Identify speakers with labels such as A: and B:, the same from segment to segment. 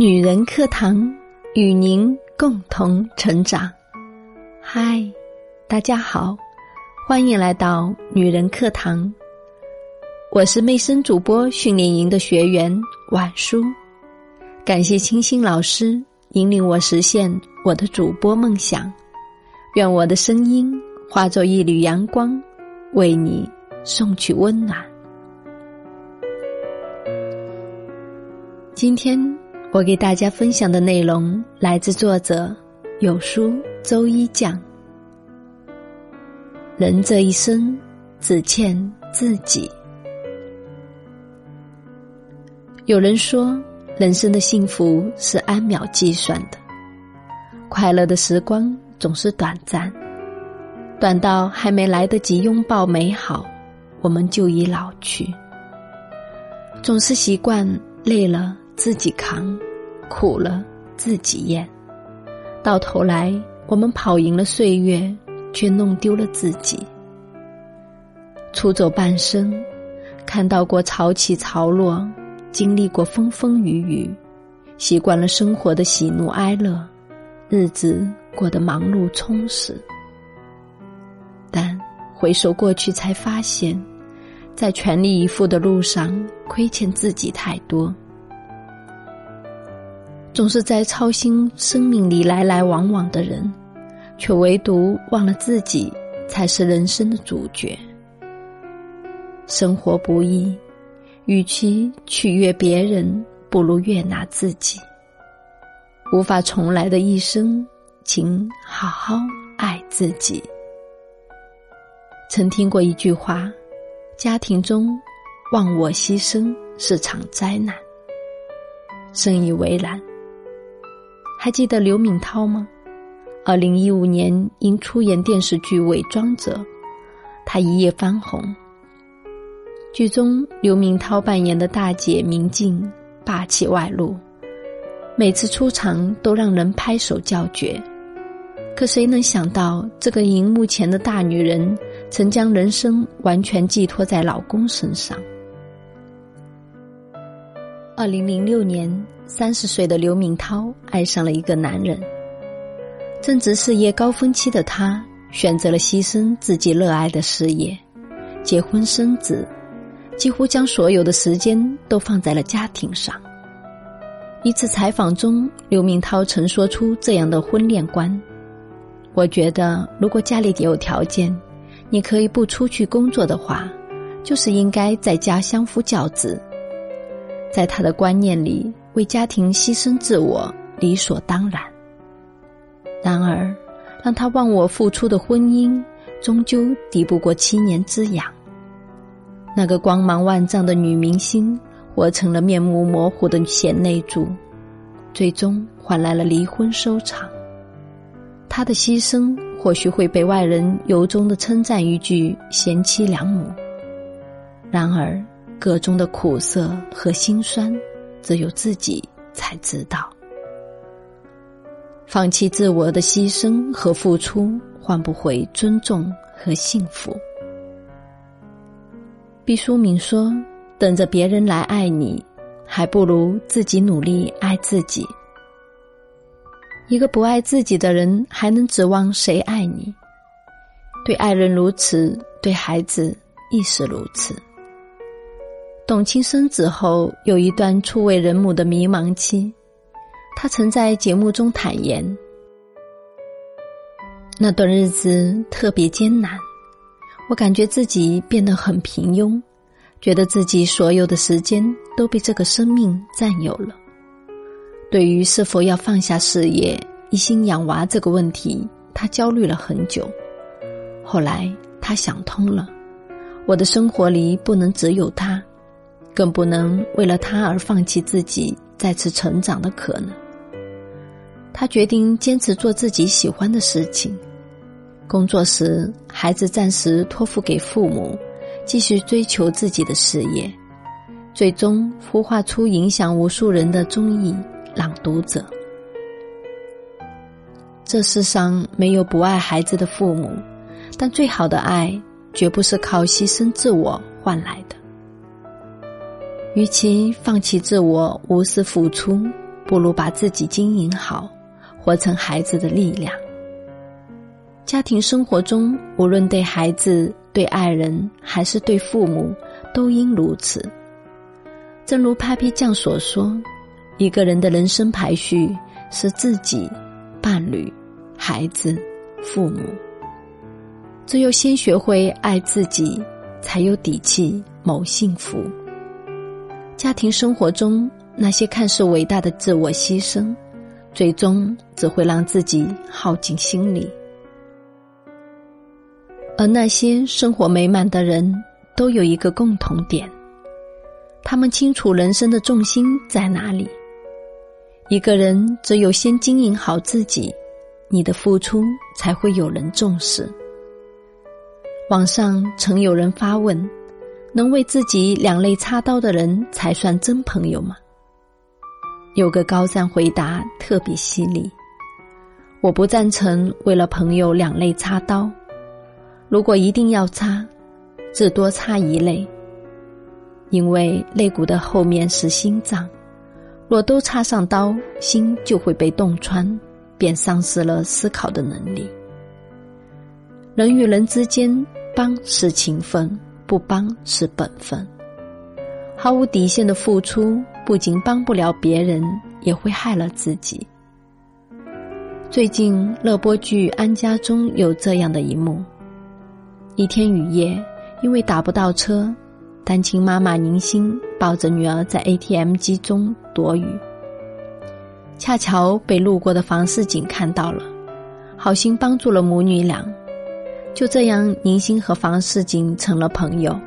A: 女人课堂与您共同成长。嗨，大家好，欢迎来到女人课堂。我是魅声主播训练营的学员婉舒，感谢清新老师引领我实现我的主播梦想。愿我的声音化作一缕阳光，为你送去温暖。今天我给大家分享的内容来自作者有书周一酱。人这一生只欠自己。有人说，人生的幸福是按秒计算的，快乐的时光总是短暂，短到还没来得及拥抱美好，我们就已老去。总是习惯累了。自己扛，苦了自己咽，到头来我们跑赢了岁月，却弄丢了自己。出走半生，看到过潮起潮落，经历过风风雨雨，习惯了生活的喜怒哀乐，日子过得忙碌充实。但回首过去，才发现，在全力以赴的路上，亏欠自己太多。总是在操心生命里来来往往的人，却唯独忘了自己才是人生的主角。生活不易，与其取悦别人，不如悦纳自己。无法重来的一生，请好好爱自己。曾听过一句话：家庭中忘我牺牲是场灾难。深以为然。还记得刘敏涛吗？二零一五年因出演电视剧《伪装者》，她一夜翻红。剧中刘敏涛扮演的大姐明镜霸气外露，每次出场都让人拍手叫绝。可谁能想到，这个荧幕前的大女人，曾将人生完全寄托在老公身上。二零零六年，三十岁的刘敏涛爱上了一个男人。正值事业高峰期的他，选择了牺牲自己热爱的事业，结婚生子，几乎将所有的时间都放在了家庭上。一次采访中，刘敏涛曾说出这样的婚恋观：“我觉得，如果家里有条件，你可以不出去工作的话，就是应该在家相夫教子。”在他的观念里，为家庭牺牲自我理所当然。然而，让他忘我付出的婚姻，终究敌不过七年之痒。那个光芒万丈的女明星，活成了面目模糊的贤内助，最终换来了离婚收场。她的牺牲或许会被外人由衷的称赞一句“贤妻良母”，然而。个中的苦涩和心酸，只有自己才知道。放弃自我的牺牲和付出，换不回尊重和幸福。毕淑敏说：“等着别人来爱你，还不如自己努力爱自己。一个不爱自己的人，还能指望谁爱你？对爱人如此，对孩子亦是如此。”董卿生子后，有一段初为人母的迷茫期。她曾在节目中坦言，那段日子特别艰难，我感觉自己变得很平庸，觉得自己所有的时间都被这个生命占有了。对于是否要放下事业，一心养娃这个问题，他焦虑了很久。后来他想通了，我的生活里不能只有他。更不能为了他而放弃自己再次成长的可能。他决定坚持做自己喜欢的事情。工作时，孩子暂时托付给父母，继续追求自己的事业，最终孵化出影响无数人的综艺《朗读者》。这世上没有不爱孩子的父母，但最好的爱绝不是靠牺牲自我换来的。与其放弃自我，无私付出，不如把自己经营好，活成孩子的力量。家庭生活中，无论对孩子、对爱人还是对父母，都应如此。正如 Papi 酱所说，一个人的人生排序是自己、伴侣、孩子、父母。只有先学会爱自己，才有底气谋幸福。家庭生活中那些看似伟大的自我牺牲，最终只会让自己耗尽心力。而那些生活美满的人，都有一个共同点：他们清楚人生的重心在哪里。一个人只有先经营好自己，你的付出才会有人重视。网上曾有人发问：“能为自己两肋插刀的人才算真朋友吗？”有个高赞回答特别犀利：“我不赞成为了朋友两肋插刀。”如果一定要插，至多插一肋，因为肋骨的后面是心脏，若都插上刀，心就会被洞穿，便丧失了思考的能力。人与人之间，帮是情分，不帮是本分。毫无底线的付出，不仅帮不了别人，也会害了自己。最近热播剧《安家》中有这样的一幕。一天雨夜，因为打不到车，单亲妈妈宁心抱着女儿在 ATM 机中躲雨。恰巧被路过的房似锦看到了，好心帮助了母女俩。就这样，宁心和房似锦成了朋友。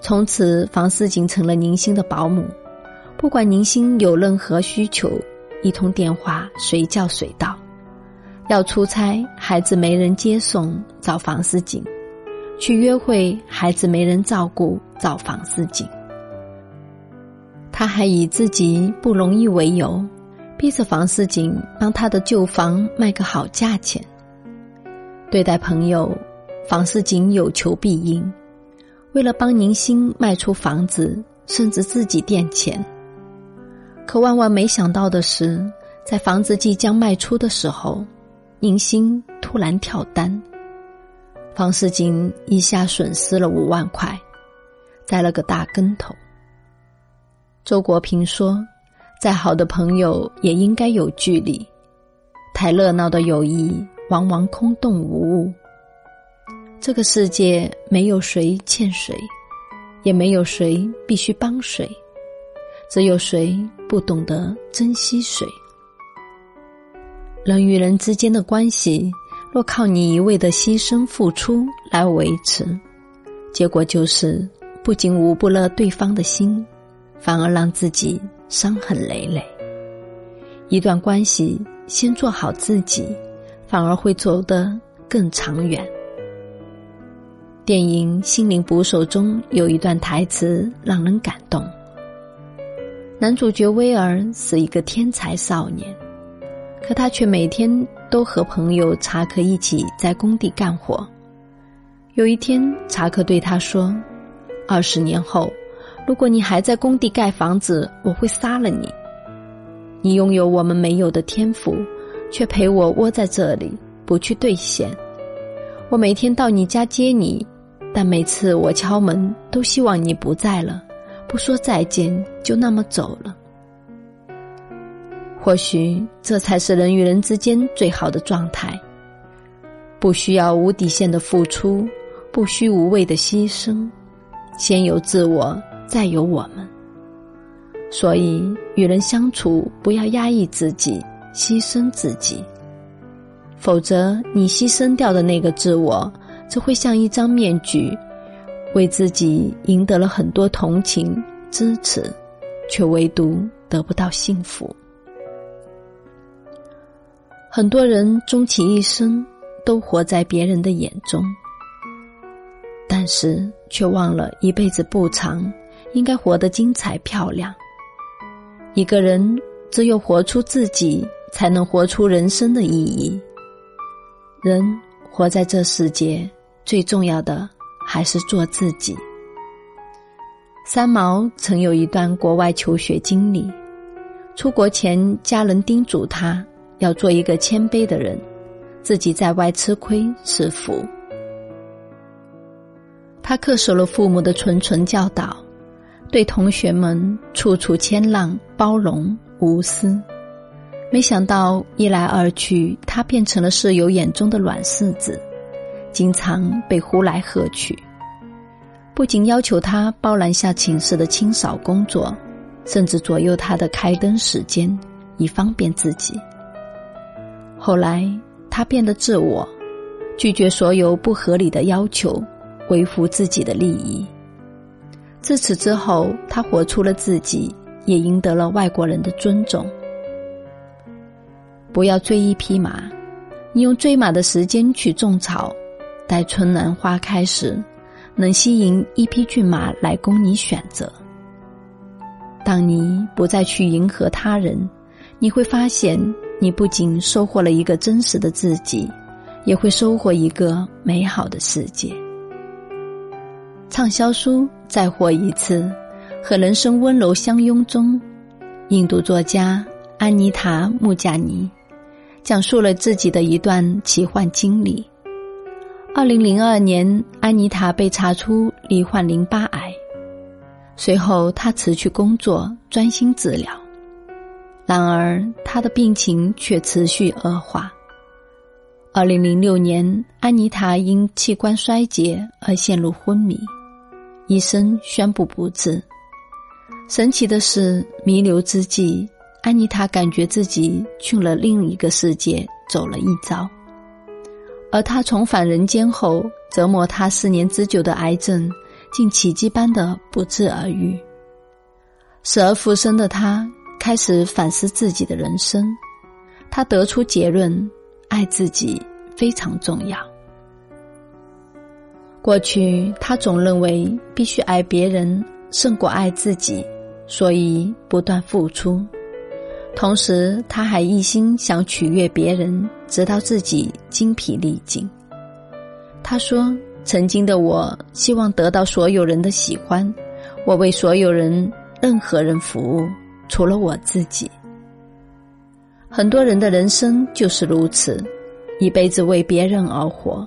A: 从此，房似锦成了宁心的保姆，不管宁心有任何需求，一通电话随叫随到。要出差，孩子没人接送，找房似锦。去约会，孩子没人照顾，找房似锦。他还以自己不容易为由，逼着房似锦帮他的旧房卖个好价钱。对待朋友，房似锦有求必应，为了帮宁心卖出房子，甚至自己垫钱。可万万没想到的是，在房子即将卖出的时候，宁心突然跳单。房世锦一下损失了五万块，栽了个大跟头。周国平说：“再好的朋友也应该有距离，太热闹的友谊往往空洞无物。这个世界没有谁欠谁，也没有谁必须帮谁，只有谁不懂得珍惜谁。人与人之间的关系。”若靠你一味的牺牲付出来维持，结果就是不仅捂不了对方的心，反而让自己伤痕累累。一段关系，先做好自己，反而会走得更长远。电影《心灵捕手》中有一段台词让人感动。男主角威尔是一个天才少年。可他却每天都和朋友查克一起在工地干活。有一天，查克对他说：“二十年后，如果你还在工地盖房子，我会杀了你。你拥有我们没有的天赋，却陪我窝在这里，不去兑现。我每天到你家接你，但每次我敲门，都希望你不在了，不说再见，就那么走了。”或许这才是人与人之间最好的状态。不需要无底线的付出，不需无谓的牺牲，先有自我，再有我们。所以，与人相处不要压抑自己，牺牲自己，否则你牺牲掉的那个自我，只会像一张面具，为自己赢得了很多同情支持，却唯独得不到幸福。很多人终其一生都活在别人的眼中，但是却忘了一辈子不长，应该活得精彩漂亮。一个人只有活出自己，才能活出人生的意义。人活在这世界，最重要的还是做自己。三毛曾有一段国外求学经历，出国前，家人叮嘱他要做一个谦卑的人，自己在外吃亏是福。他恪守了父母的谆谆教导，对同学们处处谦让、包容、无私。没想到一来二去，他变成了室友眼中的软柿子，经常被呼来喝去。不仅要求他包揽下寝室的清扫工作，甚至左右他的开灯时间，以方便自己。后来，他变得自我，拒绝所有不合理的要求。维护自己的利益。自此之后，他活出了自己，也赢得了外国人的尊重。不要追一匹马，你用追马的时间去种草，待春暖花开时，能吸引一匹骏马来供你选择。当你不再去迎合他人，你会发现，你不仅收获了一个真实的自己，也会收获一个美好的世界。畅销书再活一次，和人生温柔相拥中，印度作家安妮塔·穆贾尼讲述了自己的一段奇幻经历。二零零二年，安妮塔被查出罹患淋巴癌，随后她辞去工作，专心治疗。然而，她的病情却持续恶化。二零零六年，安妮塔因器官衰竭而陷入昏迷。医生宣布不治。神奇的是，弥留之际，安妮塔感觉自己去了另一个世界，走了一遭。而她重返人间后，折磨她四年之久的癌症，竟奇迹般的不治而愈。死而复生的她开始反思自己的人生，她得出结论：爱自己非常重要。过去，他总认为必须爱别人胜过爱自己，所以不断付出。同时，他还一心想取悦别人，直到自己精疲力尽。他说：“曾经的我，希望得到所有人的喜欢，我为所有人、任何人服务，除了我自己。”很多人的人生就是如此，一辈子为别人而活。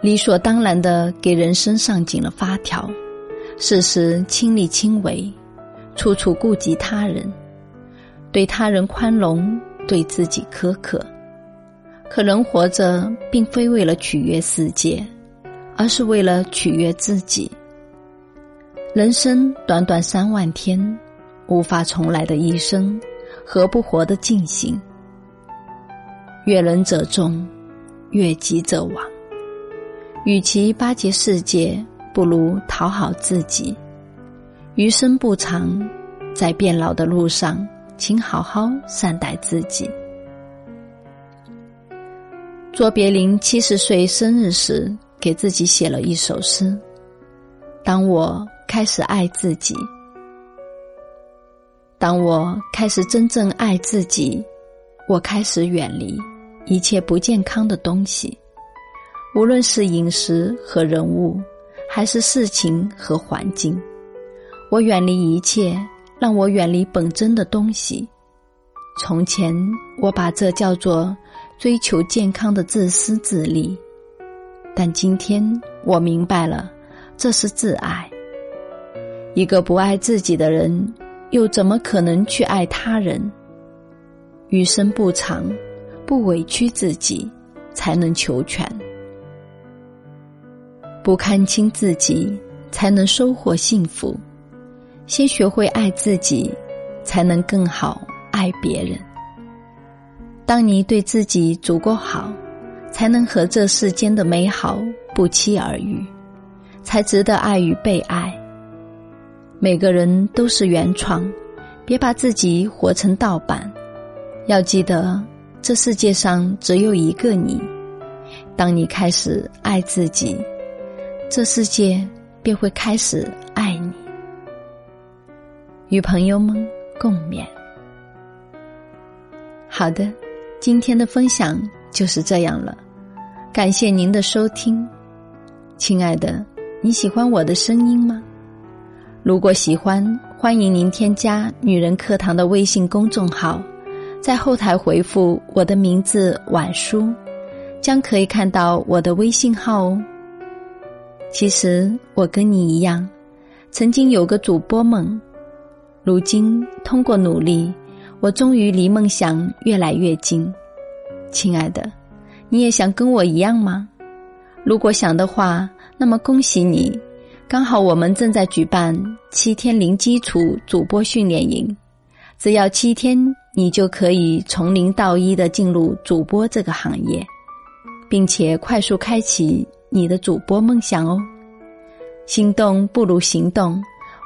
A: 理所当然的给人生上紧了发条，事事亲力亲为，处处顾及他人，对他人宽容，对自己苛刻。可人活着，并非为了取悦世界，而是为了取悦自己。人生短短三万天，无法重来的一生，何不活得尽兴？悦人者众，悦己者亡。与其巴结世界，不如讨好自己。余生不长，在变老的路上，请好好善待自己。卓别林七十岁生日时，给自己写了一首诗：“当我开始爱自己，当我开始真正爱自己，我开始远离一切不健康的东西。”无论是饮食和人物，还是事情和环境，我远离一切让我远离本真的东西。从前，我把这叫做追求健康的自私自利，但今天我明白了，这是自爱。一个不爱自己的人，又怎么可能去爱他人？余生不长，不委屈自己，才能求全。不看清自己，才能收获幸福。先学会爱自己，才能更好爱别人。当你对自己足够好，才能和这世间的美好不期而遇，才值得爱与被爱。每个人都是原创，别把自己活成盗版。要记得，这世界上只有一个你。当你开始爱自己。这世界便会开始，与朋友们共勉。好的，今天的分享就是这样了，感谢您的收听，亲爱的，你喜欢我的声音吗？如果喜欢。欢迎您添加“女人课堂”的微信公众号，在后台回复我的名字“晚书”，将可以看到我的微信号哦。其实我跟你一样，曾经有个主播梦，如今通过努力，我终于离梦想越来越近。亲爱的，你也想跟我一样吗？如果想的话，那么恭喜你。刚好我们正在举办七天零基础主播训练营，只要七天，你就可以从零到一的进入主播这个行业，并且快速开启你的主播梦想哦。心动不如行动，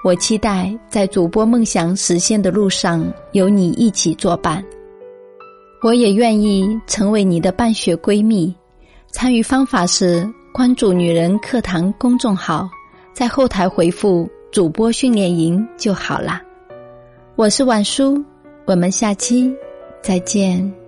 A: 我期待在主播梦想实现的路上有你一起作伴。我也愿意成为你的半学闺蜜。参与方法是关注“女人课堂”公众号。在后台回复“主播训练营”就好啦。我是晚叔，我们下期再见。